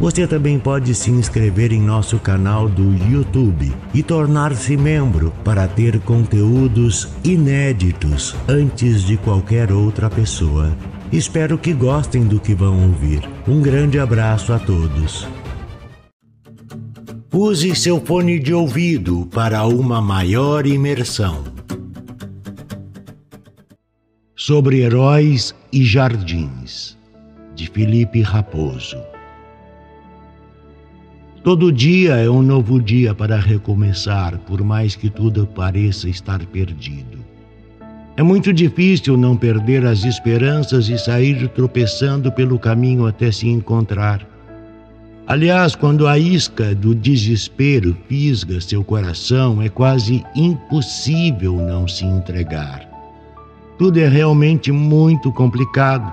Você também pode se inscrever em nosso canal do YouTube e tornar-se membro para ter conteúdos inéditos antes de qualquer outra pessoa. Espero que gostem do que vão ouvir. Um grande abraço a todos. Use seu fone de ouvido para uma maior imersão. Sobre Heróis e Jardins, de Felipe Raposo. Todo dia é um novo dia para recomeçar, por mais que tudo pareça estar perdido. É muito difícil não perder as esperanças e sair tropeçando pelo caminho até se encontrar. Aliás, quando a isca do desespero fisga seu coração, é quase impossível não se entregar. Tudo é realmente muito complicado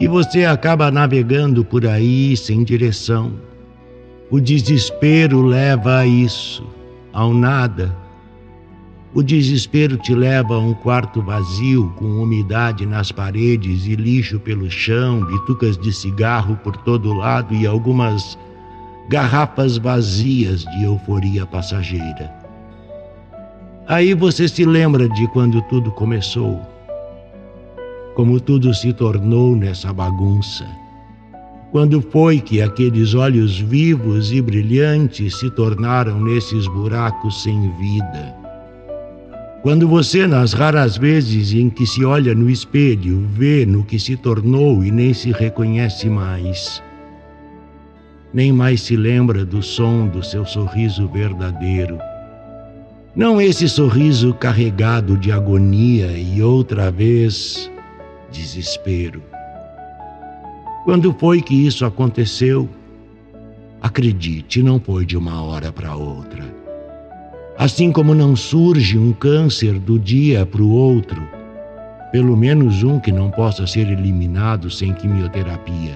e você acaba navegando por aí sem direção o desespero leva a isso, ao nada. O desespero te leva a um quarto vazio, com umidade nas paredes e lixo pelo chão, bitucas de cigarro por todo lado e algumas garrafas vazias de euforia passageira. Aí você se lembra de quando tudo começou, como tudo se tornou nessa bagunça quando foi que aqueles olhos vivos e brilhantes se tornaram nesses buracos sem vida? Quando você, nas raras vezes em que se olha no espelho, vê no que se tornou e nem se reconhece mais, nem mais se lembra do som do seu sorriso verdadeiro. Não esse sorriso carregado de agonia e outra vez desespero. Quando foi que isso aconteceu? Acredite, não foi de uma hora para outra. Assim como não surge um câncer do dia para o outro, pelo menos um que não possa ser eliminado sem quimioterapia.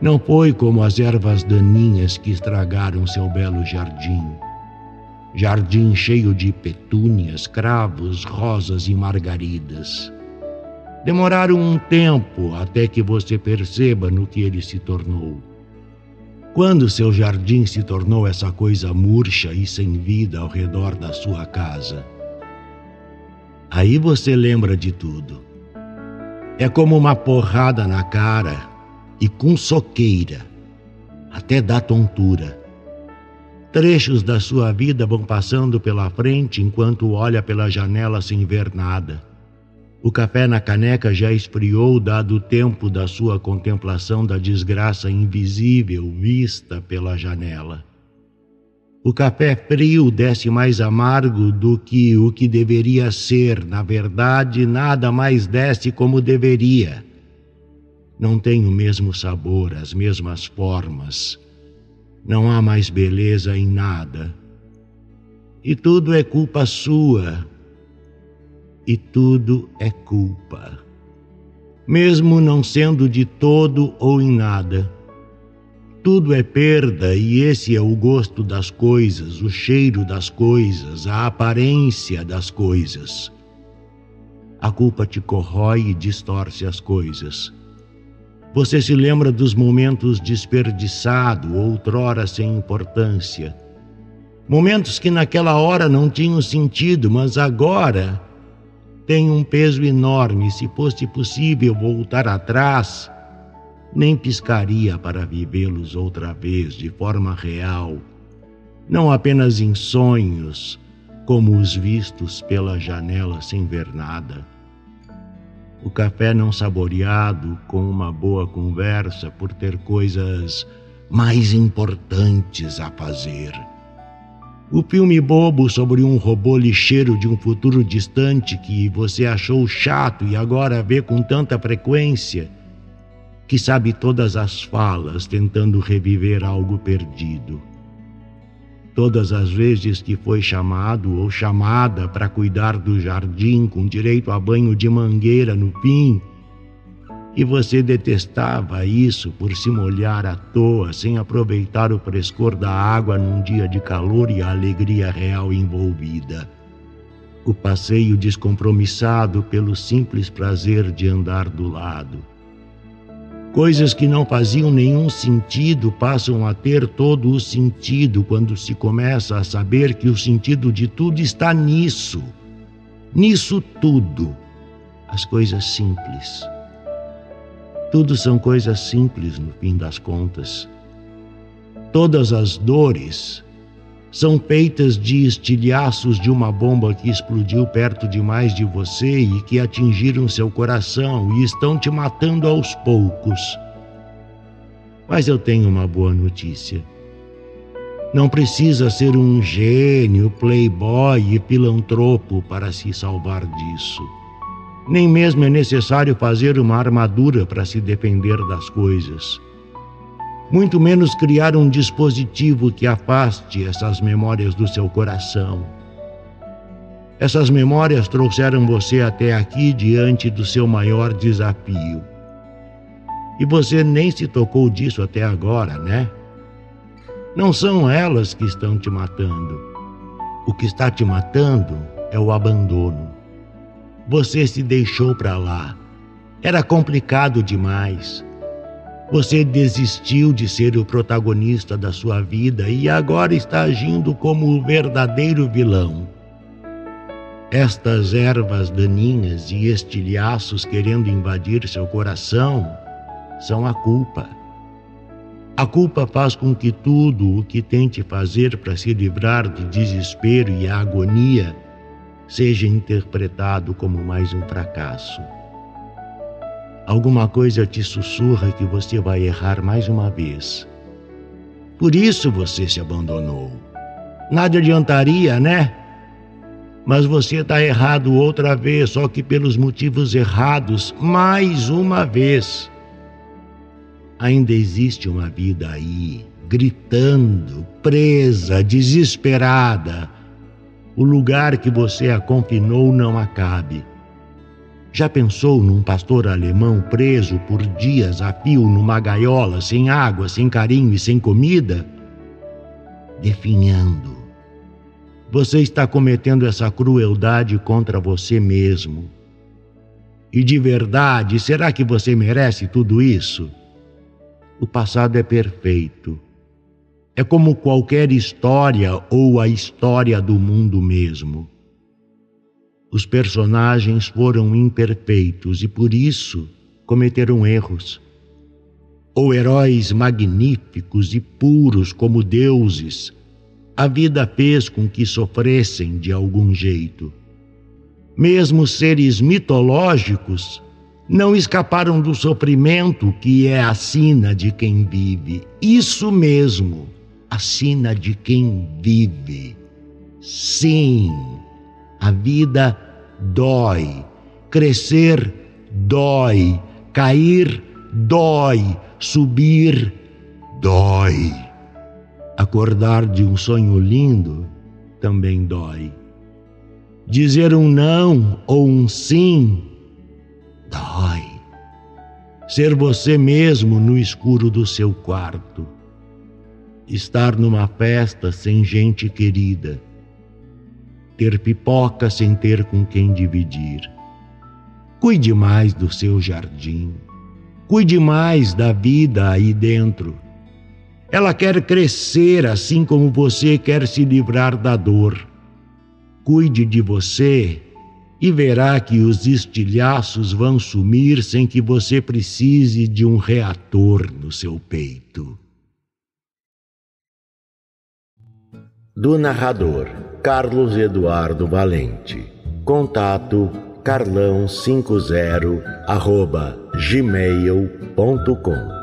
Não foi como as ervas daninhas que estragaram seu belo jardim. Jardim cheio de petúnias, cravos, rosas e margaridas. Demoraram um tempo até que você perceba no que ele se tornou. Quando seu jardim se tornou essa coisa murcha e sem vida ao redor da sua casa. Aí você lembra de tudo. É como uma porrada na cara e com soqueira, até dá tontura. Trechos da sua vida vão passando pela frente enquanto olha pela janela sem ver nada. O café na caneca já esfriou, dado o tempo da sua contemplação da desgraça invisível vista pela janela. O café frio desce mais amargo do que o que deveria ser. Na verdade, nada mais desce como deveria. Não tem o mesmo sabor, as mesmas formas. Não há mais beleza em nada. E tudo é culpa sua e tudo é culpa. Mesmo não sendo de todo ou em nada, tudo é perda e esse é o gosto das coisas, o cheiro das coisas, a aparência das coisas. A culpa te corrói e distorce as coisas. Você se lembra dos momentos desperdiçados, outrora sem importância. Momentos que naquela hora não tinham sentido, mas agora tem um peso enorme. Se fosse possível voltar atrás, nem piscaria para vivê-los outra vez de forma real, não apenas em sonhos, como os vistos pela janela sem ver nada. O café não saboreado com uma boa conversa por ter coisas mais importantes a fazer o filme bobo sobre um robô lixeiro de um futuro distante que você achou chato e agora vê com tanta frequência, que sabe todas as falas tentando reviver algo perdido. Todas as vezes que foi chamado ou chamada para cuidar do jardim com direito a banho de mangueira no fim, e você detestava isso por se molhar à toa, sem aproveitar o frescor da água num dia de calor e a alegria real envolvida. O passeio descompromissado pelo simples prazer de andar do lado Coisas que não faziam nenhum sentido passam a ter todo o sentido quando se começa a saber que o sentido de tudo está nisso. Nisso tudo. As coisas simples. Tudo são coisas simples no fim das contas. Todas as dores são feitas de estilhaços de uma bomba que explodiu perto demais de você e que atingiram seu coração e estão te matando aos poucos. Mas eu tenho uma boa notícia. Não precisa ser um gênio, playboy e pilantropo para se salvar disso. Nem mesmo é necessário fazer uma armadura para se defender das coisas muito menos criar um dispositivo que afaste essas memórias do seu coração. Essas memórias trouxeram você até aqui diante do seu maior desafio. E você nem se tocou disso até agora, né? Não são elas que estão te matando. O que está te matando é o abandono. Você se deixou para lá. Era complicado demais. Você desistiu de ser o protagonista da sua vida e agora está agindo como o verdadeiro vilão. Estas ervas daninhas e estilhaços querendo invadir seu coração são a culpa. A culpa faz com que tudo o que tente fazer para se livrar do desespero e a agonia seja interpretado como mais um fracasso. Alguma coisa te sussurra que você vai errar mais uma vez. Por isso você se abandonou. Nada adiantaria, né? Mas você está errado outra vez, só que pelos motivos errados, mais uma vez. Ainda existe uma vida aí, gritando, presa, desesperada. O lugar que você a confinou não acabe já pensou num pastor alemão preso por dias a fio numa gaiola, sem água, sem carinho e sem comida? Definhando. Você está cometendo essa crueldade contra você mesmo. E de verdade, será que você merece tudo isso? O passado é perfeito. É como qualquer história ou a história do mundo mesmo. Os personagens foram imperfeitos e por isso cometeram erros. Ou heróis magníficos e puros como deuses, a vida fez com que sofressem de algum jeito. Mesmo seres mitológicos não escaparam do sofrimento que é a sina de quem vive. Isso mesmo, a sina de quem vive. Sim a vida dói. Crescer dói. Cair dói. Subir dói. Acordar de um sonho lindo também dói. Dizer um não ou um sim dói. Ser você mesmo no escuro do seu quarto. Estar numa festa sem gente querida ter pipoca sem ter com quem dividir. Cuide mais do seu jardim. Cuide mais da vida aí dentro. Ela quer crescer assim como você quer se livrar da dor. Cuide de você e verá que os estilhaços vão sumir sem que você precise de um reator no seu peito. Do narrador Carlos Eduardo Valente. Contato carlão50 arroba gmail.com